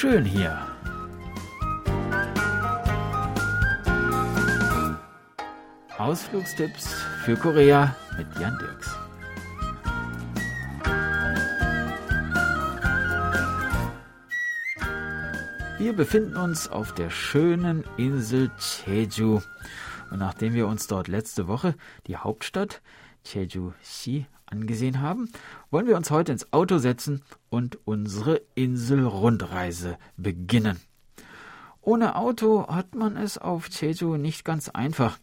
schön hier. Ausflugstipps für Korea mit Jan Dirks. Wir befinden uns auf der schönen Insel Jeju. Und nachdem wir uns dort letzte Woche die Hauptstadt Jeju-si angesehen haben, wollen wir uns heute ins Auto setzen und unsere Inselrundreise beginnen. Ohne Auto hat man es auf Jeju nicht ganz einfach.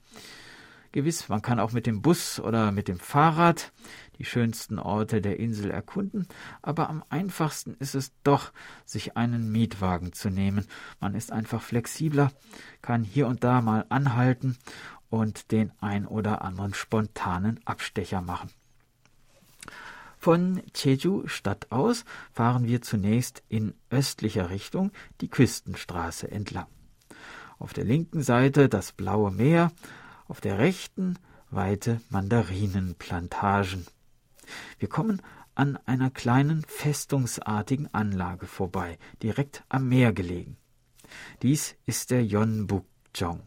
Gewiss, man kann auch mit dem Bus oder mit dem Fahrrad die schönsten Orte der Insel erkunden, aber am einfachsten ist es doch, sich einen Mietwagen zu nehmen. Man ist einfach flexibler, kann hier und da mal anhalten und den ein oder anderen spontanen Abstecher machen. Von Jeju Stadt aus fahren wir zunächst in östlicher Richtung die Küstenstraße entlang. Auf der linken Seite das blaue Meer, auf der rechten weite Mandarinenplantagen. Wir kommen an einer kleinen festungsartigen Anlage vorbei, direkt am Meer gelegen. Dies ist der Yeonbukjong.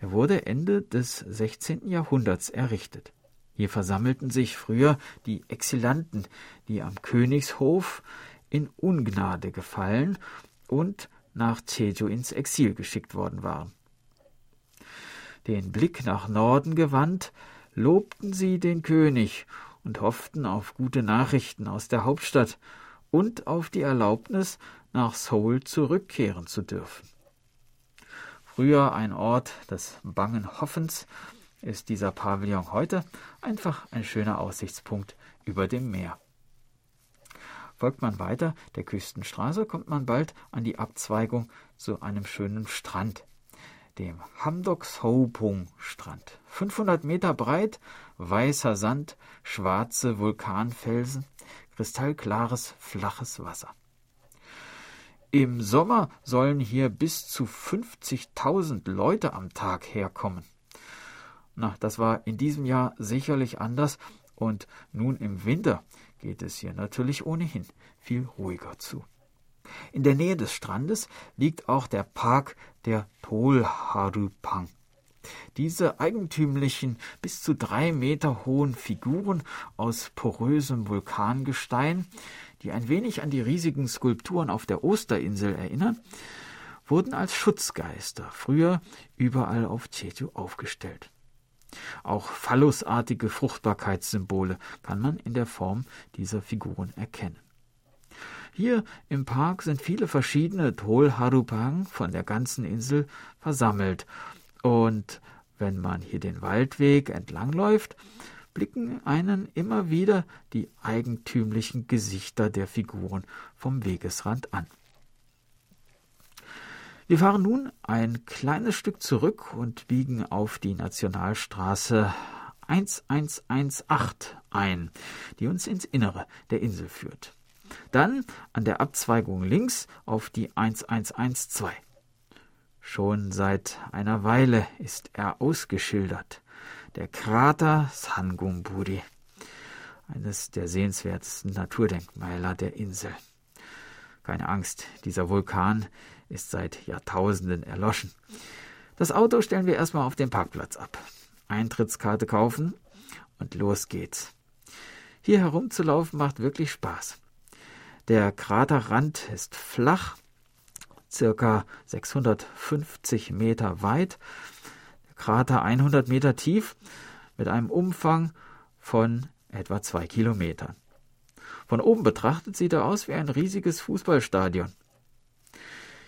Er wurde Ende des 16. Jahrhunderts errichtet. Hier versammelten sich früher die Exilanten, die am Königshof in Ungnade gefallen und nach Jeju ins Exil geschickt worden waren. Den Blick nach Norden gewandt, lobten sie den König und hofften auf gute Nachrichten aus der Hauptstadt und auf die Erlaubnis, nach Seoul zurückkehren zu dürfen. Früher ein Ort des bangen Hoffens, ist dieser Pavillon heute einfach ein schöner Aussichtspunkt über dem Meer. Folgt man weiter der Küstenstraße, kommt man bald an die Abzweigung zu einem schönen Strand, dem Hamdok Sopung Strand. 500 Meter breit, weißer Sand, schwarze Vulkanfelsen, kristallklares, flaches Wasser. Im Sommer sollen hier bis zu 50.000 Leute am Tag herkommen. Na, das war in diesem Jahr sicherlich anders und nun im Winter geht es hier natürlich ohnehin viel ruhiger zu. In der Nähe des Strandes liegt auch der Park der Tolharupang. Diese eigentümlichen, bis zu drei Meter hohen Figuren aus porösem Vulkangestein, die ein wenig an die riesigen Skulpturen auf der Osterinsel erinnern, wurden als Schutzgeister früher überall auf Jeju aufgestellt. Auch phallusartige Fruchtbarkeitssymbole kann man in der Form dieser Figuren erkennen. Hier im Park sind viele verschiedene Tolharupang von der ganzen Insel versammelt. Und wenn man hier den Waldweg entlangläuft, blicken einen immer wieder die eigentümlichen Gesichter der Figuren vom Wegesrand an. Wir fahren nun ein kleines Stück zurück und biegen auf die Nationalstraße 1118 ein, die uns ins Innere der Insel führt. Dann an der Abzweigung links auf die 1112. Schon seit einer Weile ist er ausgeschildert. Der Krater Sangumburi, eines der sehenswertesten Naturdenkmäler der Insel. Keine Angst, dieser Vulkan ist seit Jahrtausenden erloschen. Das Auto stellen wir erstmal auf den Parkplatz ab. Eintrittskarte kaufen und los geht's. Hier herumzulaufen macht wirklich Spaß. Der Kraterrand ist flach, circa 650 Meter weit, Krater 100 Meter tief, mit einem Umfang von etwa zwei Kilometern. Von oben betrachtet sieht er aus wie ein riesiges Fußballstadion.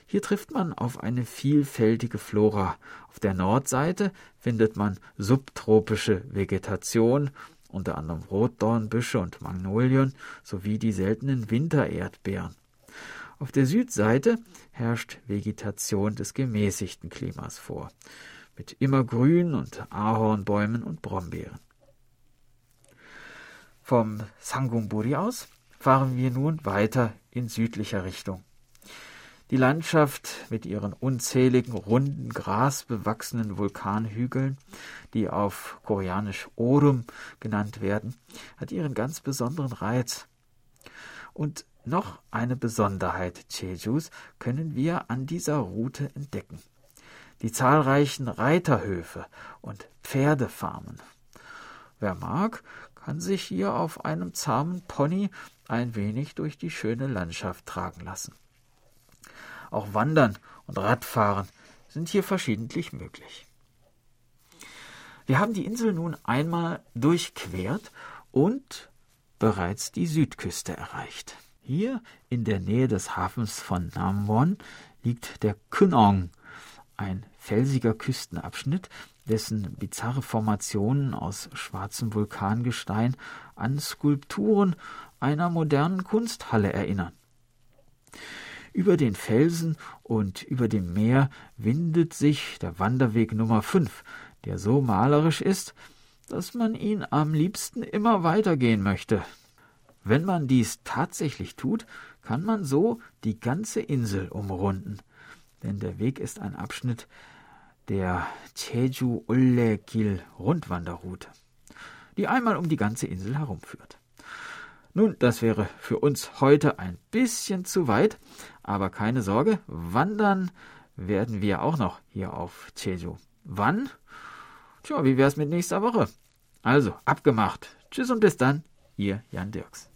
Hier trifft man auf eine vielfältige Flora. Auf der Nordseite findet man subtropische Vegetation, unter anderem Rotdornbüsche und Magnolien sowie die seltenen Wintererdbeeren. Auf der Südseite herrscht Vegetation des gemäßigten Klimas vor, mit Immergrün und Ahornbäumen und Brombeeren. Vom Sangumburi aus fahren wir nun weiter in südlicher Richtung. Die Landschaft mit ihren unzähligen, runden, grasbewachsenen Vulkanhügeln, die auf koreanisch Orum genannt werden, hat ihren ganz besonderen Reiz. Und Noch eine Besonderheit Jejus können wir an dieser Route entdecken. Die zahlreichen Reiterhöfe und Pferdefarmen. Wer mag, kann sich hier auf einem zahmen Pony ein wenig durch die schöne Landschaft tragen lassen. Auch Wandern und Radfahren sind hier verschiedentlich möglich. Wir haben die Insel nun einmal durchquert und bereits die Südküste erreicht. Hier in der Nähe des Hafens von Namwon liegt der Kunong, ein felsiger Küstenabschnitt, dessen bizarre Formationen aus schwarzem Vulkangestein an Skulpturen einer modernen Kunsthalle erinnern. Über den Felsen und über dem Meer windet sich der Wanderweg Nummer 5, der so malerisch ist, dass man ihn am liebsten immer weitergehen möchte. Wenn man dies tatsächlich tut, kann man so die ganze Insel umrunden, denn der Weg ist ein Abschnitt der Jeju Ullekil Rundwanderroute, die einmal um die ganze Insel herumführt. Nun, das wäre für uns heute ein bisschen zu weit, aber keine Sorge, wandern werden wir auch noch hier auf Jeju. Wann? Tja, wie wär's mit nächster Woche? Also, abgemacht. Tschüss und bis dann, ihr Jan Dirks.